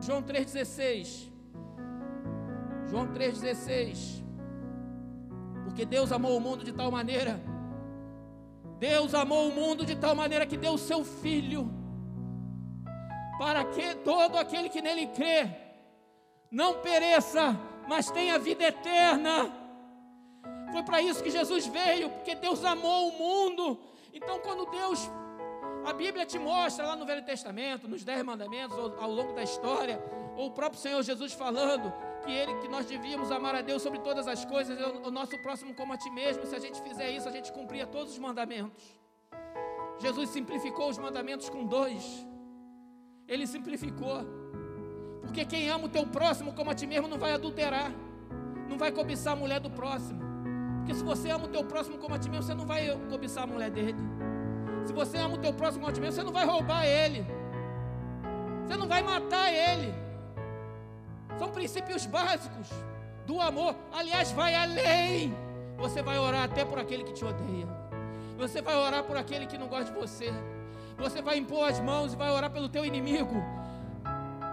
João 3,16. João 3,16. Porque Deus amou o mundo de tal maneira. Deus amou o mundo de tal maneira que deu o seu Filho. Para que todo aquele que nele crê não pereça, mas tenha vida eterna. Foi para isso que Jesus veio, porque Deus amou o mundo. Então, quando Deus a Bíblia te mostra lá no Velho Testamento, nos Dez Mandamentos, ao, ao longo da história, ou o próprio Senhor Jesus falando que, ele, que nós devíamos amar a Deus sobre todas as coisas, o, o nosso próximo como a ti mesmo. Se a gente fizer isso, a gente cumpria todos os mandamentos. Jesus simplificou os mandamentos com dois. Ele simplificou. Porque quem ama o teu próximo como a ti mesmo não vai adulterar, não vai cobiçar a mulher do próximo. Porque se você ama o teu próximo como a ti mesmo, você não vai cobiçar a mulher dele. Se você ama o teu próximo como a ti mesmo, você não vai roubar ele. Você não vai matar ele. São princípios básicos do amor. Aliás, vai além. Você vai orar até por aquele que te odeia. Você vai orar por aquele que não gosta de você. Você vai impor as mãos e vai orar pelo teu inimigo.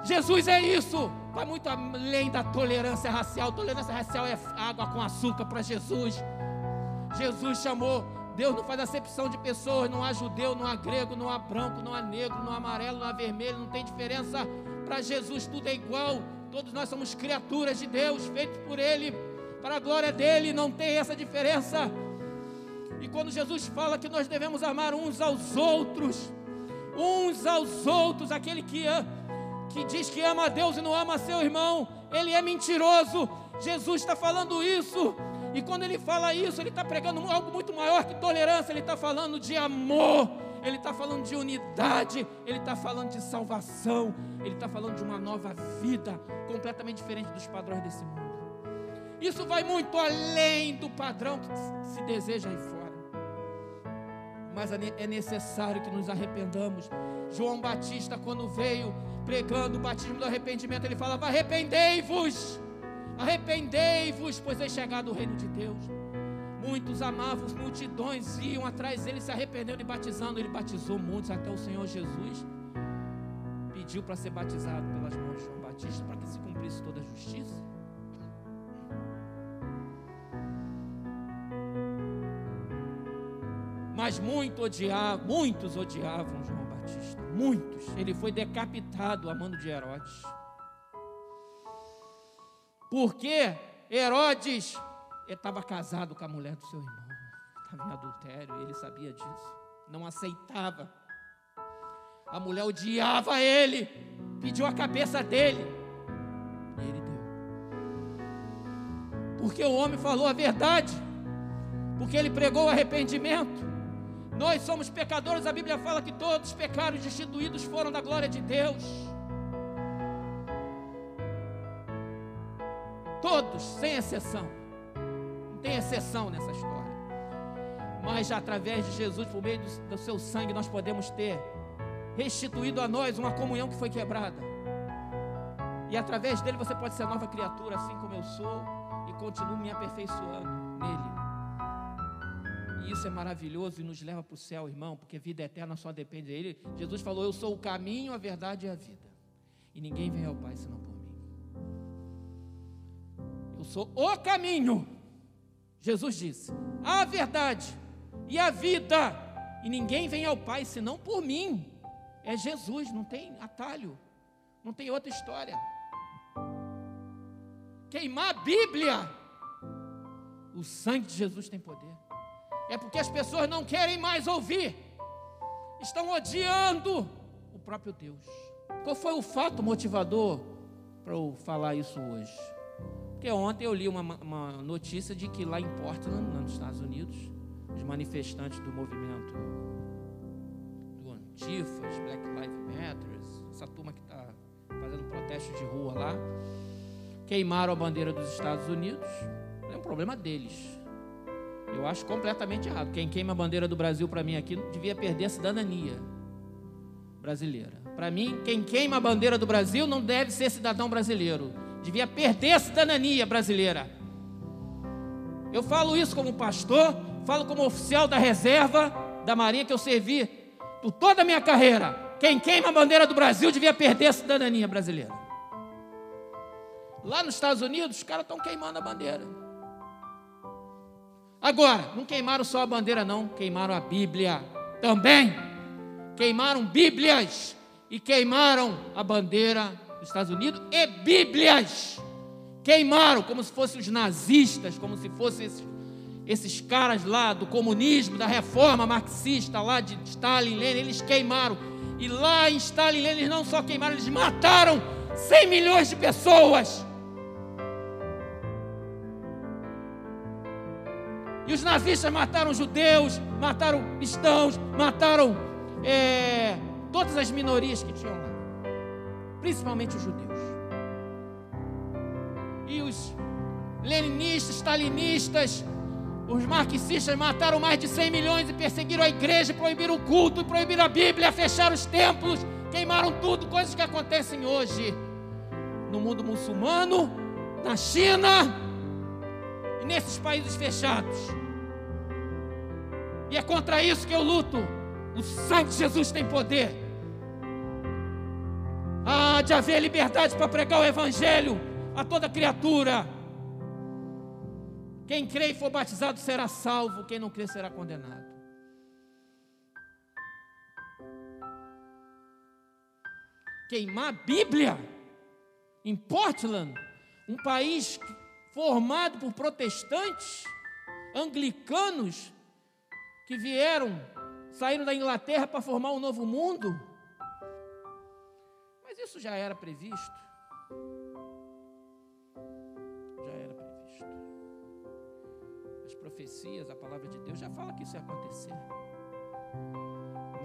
Jesus é isso. Vai muito além da tolerância racial. Tolerância racial é água com açúcar para Jesus. Jesus chamou Deus não faz acepção de pessoas, não há judeu, não há grego, não há branco, não há negro, não há amarelo, não há vermelho, não tem diferença. Para Jesus tudo é igual. Todos nós somos criaturas de Deus, feitos por Ele, para a glória dele, não tem essa diferença. E quando Jesus fala que nós devemos amar uns aos outros, uns aos outros, aquele que, que diz que ama a Deus e não ama seu irmão, ele é mentiroso. Jesus está falando isso e quando ele fala isso, ele está pregando algo muito maior que tolerância, ele está falando de amor, ele está falando de unidade, ele está falando de salvação, ele está falando de uma nova vida, completamente diferente dos padrões desse mundo. Isso vai muito além do padrão que se deseja aí fora. Mas é necessário que nos arrependamos. João Batista, quando veio pregando o batismo do arrependimento, ele falava: arrependei-vos Arrependei-vos, pois é chegado o reino de Deus. Muitos amavam, multidões iam atrás dele, se arrependendo e batizando. Ele batizou muitos, até o Senhor Jesus pediu para ser batizado pelas mãos de João Batista, para que se cumprisse toda a justiça. Mas muito odiava, muitos odiavam João Batista, muitos. Ele foi decapitado a mano de Herodes. Porque Herodes estava casado com a mulher do seu irmão, estava em adultério, ele sabia disso, não aceitava. A mulher odiava ele, pediu a cabeça dele, e ele deu. Porque o homem falou a verdade, porque ele pregou arrependimento. Nós somos pecadores, a Bíblia fala que todos os pecados destituídos foram da glória de Deus. Todos, sem exceção. Não tem exceção nessa história. Mas através de Jesus, por meio do, seu sangue, nós podemos ter restituído a nós uma comunhão que foi quebrada. E através dele você pode ser nova criatura, assim como eu sou, e continuo me aperfeiçoando nele. E isso é maravilhoso e nos leva para o céu, irmão, porque vida eterna só depende dele. Jesus falou: Eu sou o caminho, a verdade e a vida. E ninguém vem ao Pai senão por eu sou o caminho. Jesus disse: a verdade e a vida, e ninguém vem ao Pai senão por mim. É Jesus, não tem atalho, não tem outra história. Queimar a Bíblia, o sangue de Jesus tem poder. É porque as pessoas não querem mais ouvir, estão odiando o próprio Deus. Qual foi o fato motivador para eu falar isso hoje? Porque ontem eu li uma, uma notícia de que lá em Portland, nos Estados Unidos, os manifestantes do movimento do Antifas, Black Lives Matter, essa turma que está fazendo protesto de rua lá, queimaram a bandeira dos Estados Unidos. É um problema deles. Eu acho completamente errado. Quem queima a bandeira do Brasil para mim aqui devia perder a cidadania brasileira. Para mim, quem queima a bandeira do Brasil não deve ser cidadão brasileiro devia perder a cidadania brasileira. Eu falo isso como pastor, falo como oficial da reserva da Marinha que eu servi por toda a minha carreira. Quem queima a bandeira do Brasil devia perder a cidadania brasileira. Lá nos Estados Unidos, os caras estão queimando a bandeira. Agora, não queimaram só a bandeira, não, queimaram a Bíblia também. Queimaram Bíblias e queimaram a bandeira dos Estados Unidos e Bíblias. Queimaram como se fossem os nazistas, como se fossem esses, esses caras lá do comunismo, da reforma marxista lá de Stalin, Lenin, eles queimaram. E lá em Stalin, Lenin, eles não só queimaram, eles mataram 100 milhões de pessoas. E os nazistas mataram judeus, mataram cristãos, mataram é, todas as minorias que tinham lá, principalmente os judeus. E os leninistas, stalinistas, os marxistas mataram mais de 100 milhões e perseguiram a igreja, proibiram o culto, proibiram a Bíblia, fecharam os templos, queimaram tudo, coisas que acontecem hoje no mundo muçulmano, na China e nesses países fechados. E é contra isso que eu luto. O sangue de Jesus tem poder. Há de haver liberdade para pregar o Evangelho a toda criatura. Quem crê e for batizado será salvo, quem não crê será condenado. Queimar a Bíblia em Portland, um país formado por protestantes, anglicanos, que vieram, saíram da Inglaterra para formar um novo mundo. Isso já era previsto. Já era previsto. As profecias, a palavra de Deus já fala que isso ia acontecer.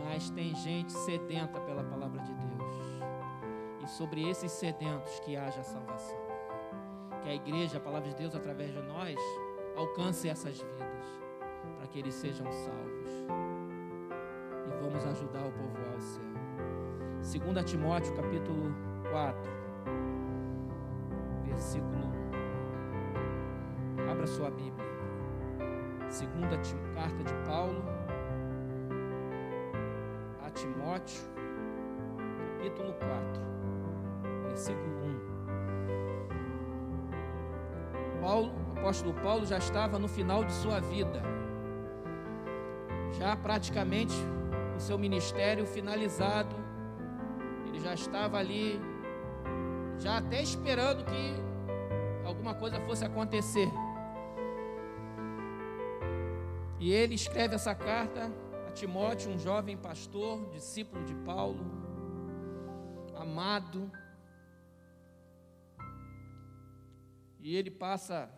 Mas tem gente sedenta pela palavra de Deus. E sobre esses sedentos que haja salvação. Que a igreja, a palavra de Deus, através de nós, alcance essas vidas para que eles sejam salvos. E vamos ajudar o povo ao céu. 2 Timóteo capítulo 4, versículo. Abra sua Bíblia. Segunda carta de Paulo a Timóteo, capítulo 4, versículo 1. Paulo, o apóstolo Paulo já estava no final de sua vida já praticamente o seu ministério finalizado. Já estava ali, já até esperando que alguma coisa fosse acontecer. E ele escreve essa carta a Timóteo, um jovem pastor, discípulo de Paulo, amado. E ele passa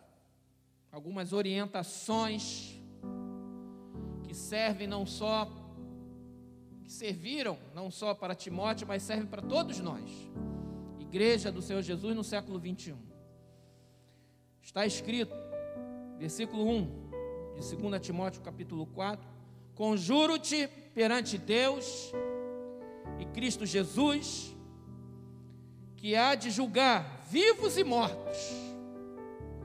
algumas orientações que servem não só, que serviram não só para Timóteo, mas servem para todos nós. Igreja do Senhor Jesus no século 21. Está escrito, versículo 1 de 2 Timóteo capítulo 4: Conjuro-te perante Deus e Cristo Jesus, que há de julgar vivos e mortos.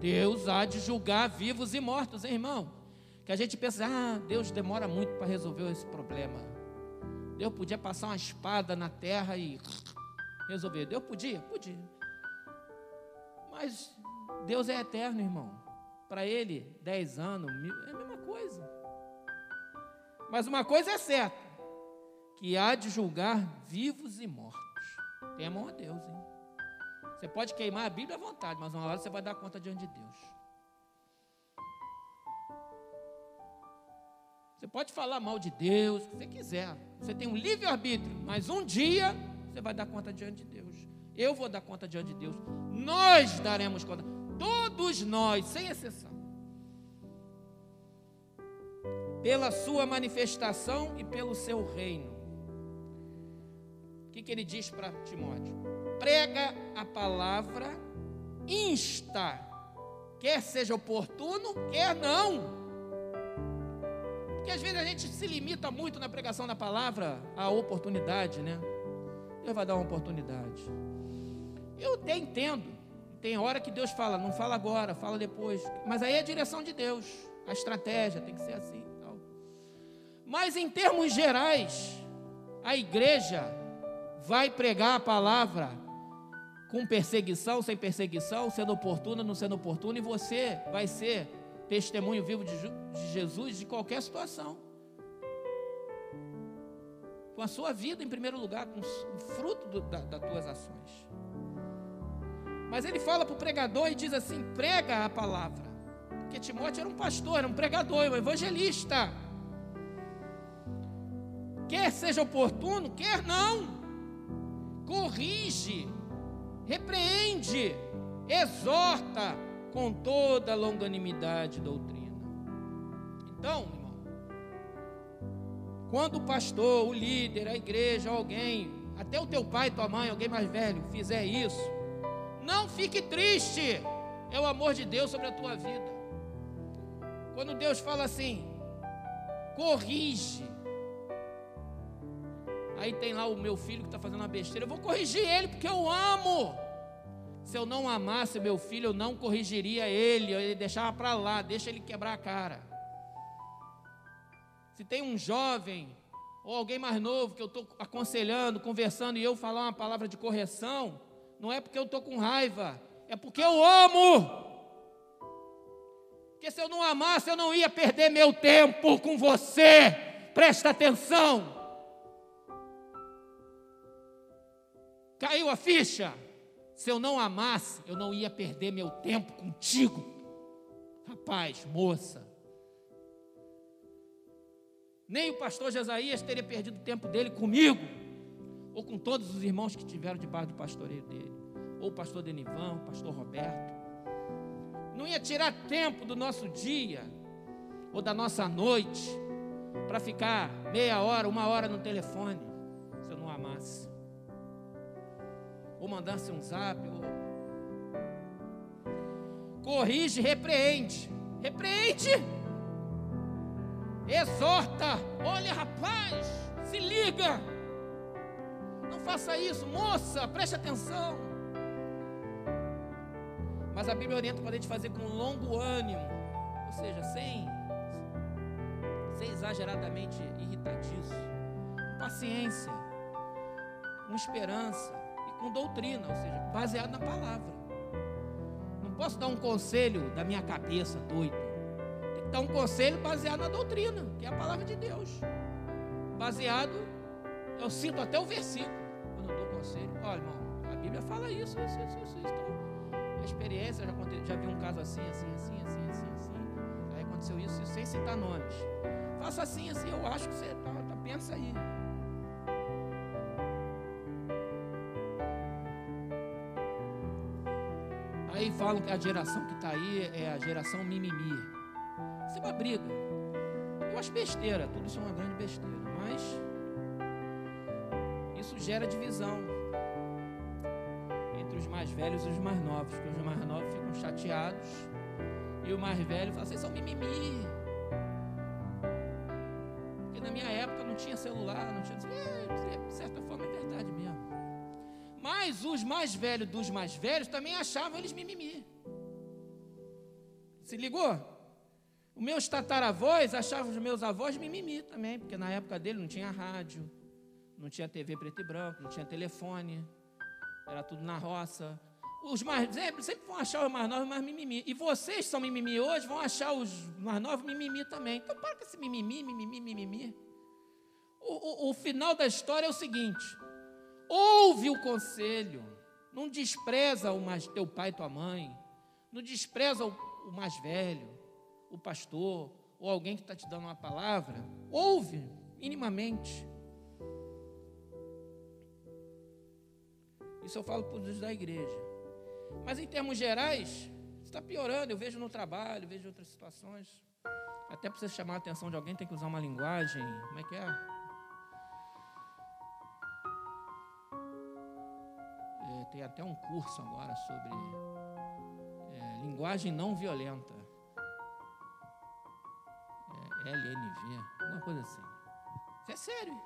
Deus há de julgar vivos e mortos, hein, irmão que a gente pensa, ah, Deus demora muito para resolver esse problema. Deus podia passar uma espada na terra e resolver. Deus podia? Podia. Mas Deus é eterno, irmão. Para Ele, dez anos, mil, é a mesma coisa. Mas uma coisa é certa: que há de julgar vivos e mortos. Temam a Deus, hein? Você pode queimar a Bíblia à vontade, mas uma hora você vai dar conta diante de Deus. Você pode falar mal de Deus, o que você quiser. Você tem um livre-arbítrio, mas um dia você vai dar conta diante de Deus. Eu vou dar conta diante de Deus. Nós daremos conta. Todos nós, sem exceção. Pela sua manifestação e pelo seu reino. O que, que ele diz para Timóteo? Prega a palavra, insta, quer seja oportuno, quer não porque às vezes a gente se limita muito na pregação da palavra à oportunidade, né? Deus vai dar uma oportunidade. Eu até entendo. Tem hora que Deus fala, não fala agora, fala depois. Mas aí é a direção de Deus. A estratégia tem que ser assim. Tal. Mas em termos gerais, a igreja vai pregar a palavra com perseguição, sem perseguição, sendo oportuna, não sendo oportuna, e você vai ser testemunho vivo de, de Jesus de qualquer situação. Com a sua vida em primeiro lugar, com o fruto do, da, das tuas ações. Mas ele fala para o pregador e diz assim: prega a palavra. Porque Timóteo era um pastor, era um pregador, um evangelista. Quer seja oportuno, quer não. Corrige, repreende, exorta com toda a longanimidade e doutrina. Então, irmão, quando o pastor, o líder, a igreja, alguém, até o teu pai, tua mãe, alguém mais velho, fizer isso, não fique triste. É o amor de Deus sobre a tua vida. Quando Deus fala assim, corrige. Aí tem lá o meu filho que está fazendo uma besteira. Eu vou corrigir ele porque eu amo. Se eu não amasse meu filho, eu não corrigiria ele, eu deixava para lá, deixa ele quebrar a cara. Se tem um jovem ou alguém mais novo que eu estou aconselhando, conversando e eu falar uma palavra de correção, não é porque eu estou com raiva, é porque eu amo. Porque se eu não amasse, eu não ia perder meu tempo com você. Presta atenção. Caiu a ficha? Se eu não amasse, eu não ia perder meu tempo contigo. Rapaz, moça. Nem o pastor Jesaías teria perdido o tempo dele comigo, ou com todos os irmãos que tiveram debaixo do pastoreio dele, ou o pastor Denivan, o pastor Roberto. Não ia tirar tempo do nosso dia, ou da nossa noite, para ficar meia hora, uma hora no telefone, se eu não amasse ou mandasse um zap, ou... corrige, repreende, repreende, exorta, olha rapaz, se liga, não faça isso, moça, preste atenção. Mas a Bíblia orienta para a gente fazer com longo ânimo, ou seja, sem, sem exageradamente irritadiço, com paciência, com esperança com doutrina, ou seja, baseado na palavra. Não posso dar um conselho da minha cabeça doido. Tem que dar um conselho baseado na doutrina, que é a palavra de Deus. Baseado, eu sinto até o versículo quando eu dou conselho. Olha, irmão, a Bíblia fala isso, isso, isso, isso. Então, a experiência, já, já vi um caso assim, assim, assim, assim, assim, assim. Aí aconteceu isso, isso sem citar nomes. Faça assim, assim, eu acho que você tá, tá pensa aí. Falam que a geração que está aí é a geração mimimi. Isso é uma briga. Eu acho besteira, tudo isso é uma grande besteira. Mas isso gera divisão entre os mais velhos e os mais novos. Porque os mais novos ficam chateados e o mais velho fala, vocês são mimimi. Porque na minha época não tinha celular, não tinha. De certa forma é verdade. Mas os mais velhos dos mais velhos também achavam eles mimimi. Se ligou? Os meus tataravós achavam os meus avós mimimi também, porque na época dele não tinha rádio, não tinha TV preto e branco, não tinha telefone, era tudo na roça. Os mais sempre, sempre vão achar os mais novos mais mimimi. E vocês são mimimi hoje, vão achar os mais novos mimimi também. Então para com esse mimimi, mimimi, mimimi. O, o, o final da história é o seguinte: Ouve o conselho. Não despreza o mais, teu pai e tua mãe. Não despreza o, o mais velho, o pastor, ou alguém que está te dando uma palavra. Ouve, minimamente. Isso eu falo para os da igreja. Mas em termos gerais, está piorando. Eu vejo no trabalho, vejo outras situações. Até para você chamar a atenção de alguém, tem que usar uma linguagem. Como é que é? Tem até um curso agora sobre é, linguagem não violenta. É, LNV, alguma coisa assim. Isso é sério.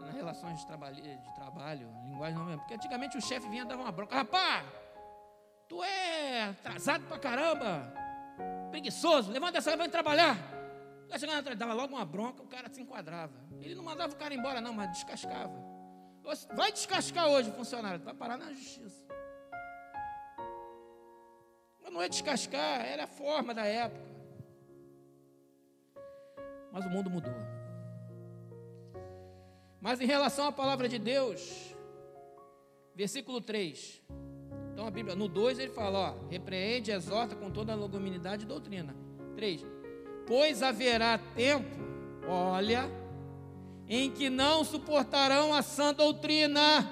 Nas relações de trabalho, de trabalho linguagem não violenta. Porque antigamente o chefe vinha dar uma bronca. Rapaz, tu é atrasado pra caramba. Preguiçoso, levanta essa, vai trabalhar. Tá chegando atrás, dava logo uma bronca, o cara se enquadrava. Ele não mandava o cara embora, não, mas descascava. Vai descascar hoje funcionário, vai parar na justiça. Mas não é descascar, era a forma da época. Mas o mundo mudou. Mas em relação à palavra de Deus, versículo 3. Então a Bíblia, no 2 ele fala, ó, repreende, exorta com toda a logomilidade e doutrina. 3. Pois haverá tempo, olha, em que não suportarão a sã doutrina,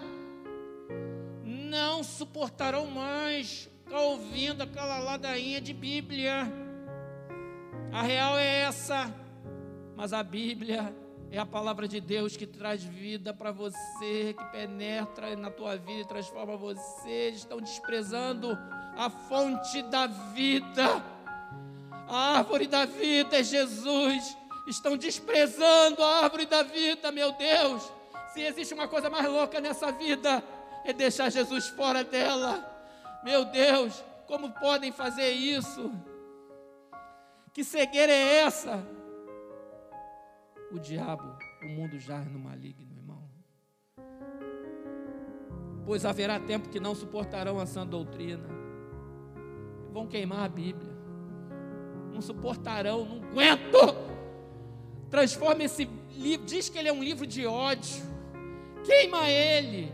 não suportarão mais ficar ouvindo aquela ladainha de Bíblia. A real é essa, mas a Bíblia é a palavra de Deus que traz vida para você, que penetra na tua vida e transforma você. Estão desprezando a fonte da vida. A árvore da vida é Jesus estão desprezando a árvore da vida, meu Deus. Se existe uma coisa mais louca nessa vida, é deixar Jesus fora dela. Meu Deus, como podem fazer isso? Que cegueira é essa? O diabo, o mundo jaz no maligno, irmão. Pois haverá tempo que não suportarão a sã doutrina. Vão queimar a Bíblia. Não suportarão, não aguento transforma esse livro, diz que ele é um livro de ódio, queima ele,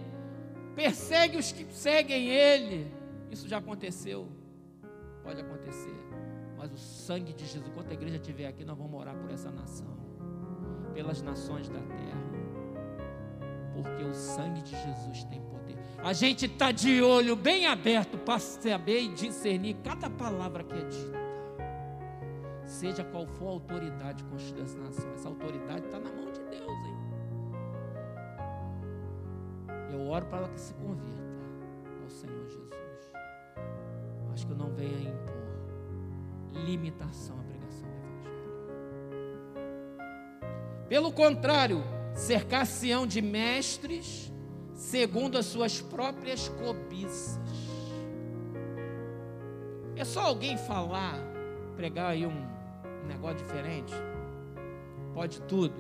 persegue os que seguem ele. Isso já aconteceu, pode acontecer, mas o sangue de Jesus, enquanto a igreja estiver aqui, nós vamos orar por essa nação, pelas nações da terra, porque o sangue de Jesus tem poder. A gente está de olho bem aberto para saber e discernir cada palavra que é dita seja qual for a autoridade constituída dessa nação. Essa autoridade está na mão de Deus, hein? Eu oro para ela que se converta ao Senhor Jesus. Mas que eu não venha impor limitação à pregação do Evangelho. Pelo contrário, cercar-se-ão de mestres segundo as suas próprias cobiças. É só alguém falar, pregar aí um negócio diferente. Pode tudo.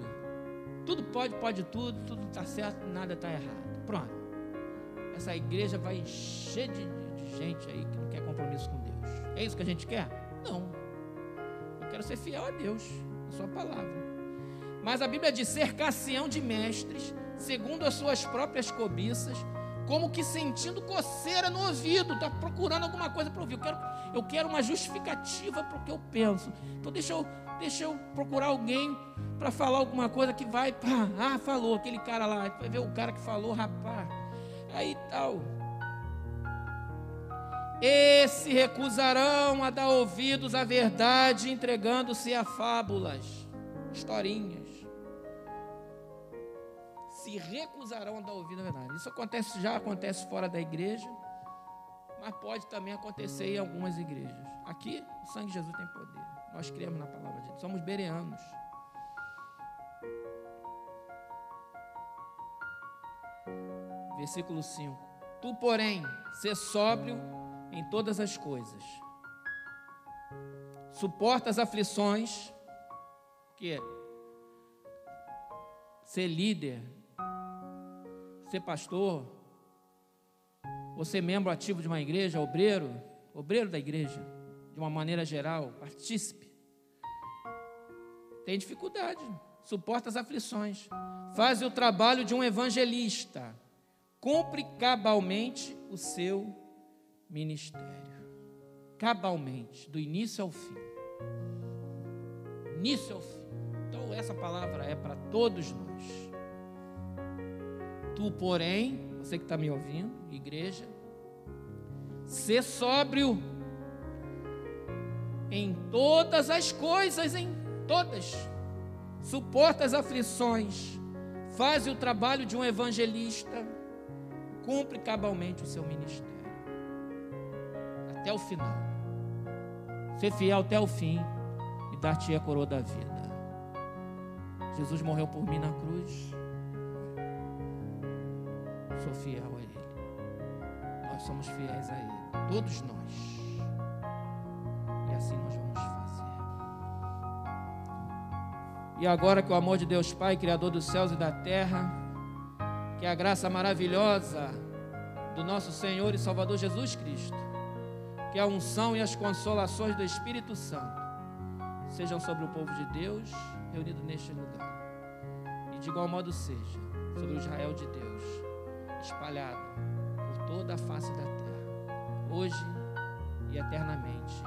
Tudo pode, pode tudo, tudo está certo, nada está errado. Pronto. Essa igreja vai encher de, de, gente aí que não quer compromisso com Deus. É isso que a gente quer? Não. Eu quero ser fiel a Deus, a sua palavra. Mas a Bíblia diz: cercar-se-ão de mestres, segundo as suas próprias cobiças, como que sentindo coceira no ouvido, está procurando alguma coisa para ouvir. Eu quero, eu quero uma justificativa para o que eu penso. Então deixa eu, deixa eu procurar alguém para falar alguma coisa que vai, pá, ah, falou, aquele cara lá, vai ver o cara que falou, rapaz. Aí tal. E se recusarão a dar ouvidos à verdade, entregando-se a fábulas, historinhas se recusarão a dar ouvido à verdade. Isso acontece, já acontece fora da igreja, mas pode também acontecer em algumas igrejas. Aqui, o sangue de Jesus tem poder. Nós cremos na palavra de Deus. Somos bereanos. Versículo 5. Tu, porém, ser sóbrio em todas as coisas. Suporta as aflições, que é ser líder ser pastor, ou ser membro ativo de uma igreja, obreiro, obreiro da igreja, de uma maneira geral, partícipe. Tem dificuldade, suporta as aflições, faz o trabalho de um evangelista, cumpre cabalmente o seu ministério. Cabalmente, do início ao fim. Início ao fim. Então, essa palavra é para todos nós. Tu, porém, você que está me ouvindo, igreja, ser sóbrio em todas as coisas, em todas. Suporta as aflições, faz o trabalho de um evangelista, cumpre cabalmente o seu ministério. Até o final. Ser fiel até o fim e dar-te a coroa da vida. Jesus morreu por mim na cruz sou fiel a Ele. Nós somos fiéis a Ele. Todos nós. E assim nós vamos fazer. E agora que o amor de Deus Pai, Criador dos céus e da terra, Que a graça maravilhosa do nosso Senhor e Salvador Jesus Cristo, que a unção e as consolações do Espírito Santo sejam sobre o povo de Deus reunido neste lugar. E de igual modo seja sobre o Israel de Deus, espalhado por toda a face da terra, hoje e eternamente.